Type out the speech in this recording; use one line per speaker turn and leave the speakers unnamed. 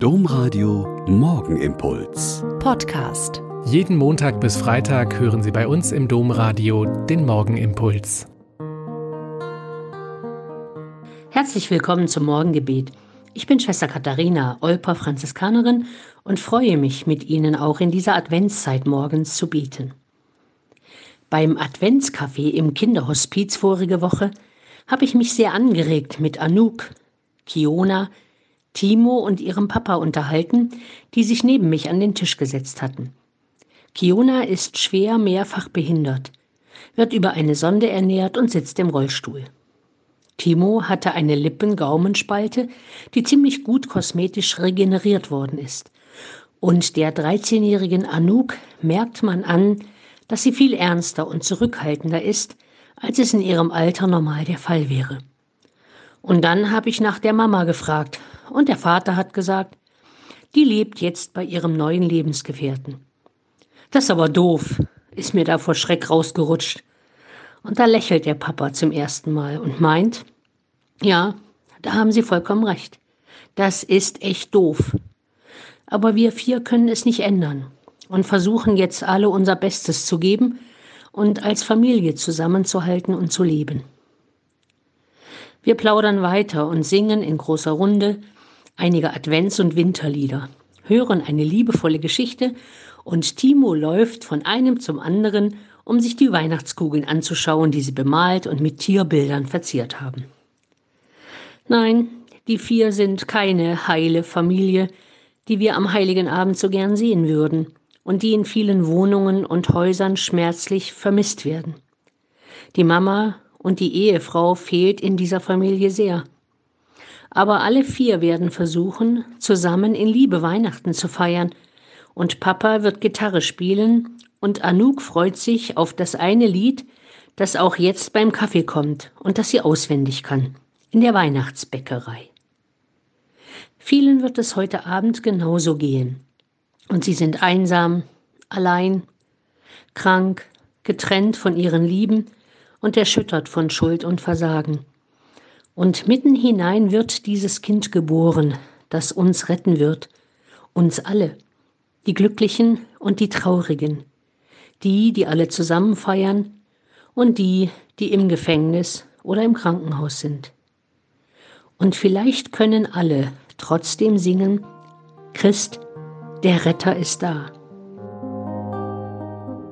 Domradio Morgenimpuls.
Podcast.
Jeden Montag bis Freitag hören Sie bei uns im Domradio den Morgenimpuls.
Herzlich willkommen zum Morgengebet. Ich bin Schwester Katharina, Olper Franziskanerin und freue mich, mit Ihnen auch in dieser Adventszeit morgens zu beten. Beim Adventscafé im Kinderhospiz vorige Woche habe ich mich sehr angeregt mit Anouk, Kiona, Timo und ihrem Papa unterhalten, die sich neben mich an den Tisch gesetzt hatten. Kiona ist schwer mehrfach behindert, wird über eine Sonde ernährt und sitzt im Rollstuhl. Timo hatte eine Lippen-Gaumenspalte, die ziemlich gut kosmetisch regeneriert worden ist. Und der 13-jährigen Anouk merkt man an, dass sie viel ernster und zurückhaltender ist, als es in ihrem Alter normal der Fall wäre. Und dann habe ich nach der Mama gefragt, und der Vater hat gesagt, die lebt jetzt bei ihrem neuen Lebensgefährten. Das ist aber doof, ist mir da vor Schreck rausgerutscht. Und da lächelt der Papa zum ersten Mal und meint, ja, da haben Sie vollkommen recht. Das ist echt doof. Aber wir vier können es nicht ändern und versuchen jetzt alle unser Bestes zu geben und als Familie zusammenzuhalten und zu leben. Wir plaudern weiter und singen in großer Runde einige Advents- und Winterlieder, hören eine liebevolle Geschichte und Timo läuft von einem zum anderen, um sich die Weihnachtskugeln anzuschauen, die sie bemalt und mit Tierbildern verziert haben. Nein, die vier sind keine heile Familie, die wir am heiligen Abend so gern sehen würden und die in vielen Wohnungen und Häusern schmerzlich vermisst werden. Die Mama und die Ehefrau fehlt in dieser Familie sehr. Aber alle vier werden versuchen, zusammen in Liebe Weihnachten zu feiern. Und Papa wird Gitarre spielen und Anouk freut sich auf das eine Lied, das auch jetzt beim Kaffee kommt und das sie auswendig kann, in der Weihnachtsbäckerei. Vielen wird es heute Abend genauso gehen. Und sie sind einsam, allein, krank, getrennt von ihren Lieben und erschüttert von Schuld und Versagen. Und mitten hinein wird dieses Kind geboren, das uns retten wird, uns alle, die Glücklichen und die Traurigen, die, die alle zusammen feiern und die, die im Gefängnis oder im Krankenhaus sind. Und vielleicht können alle trotzdem singen, Christ, der Retter ist da.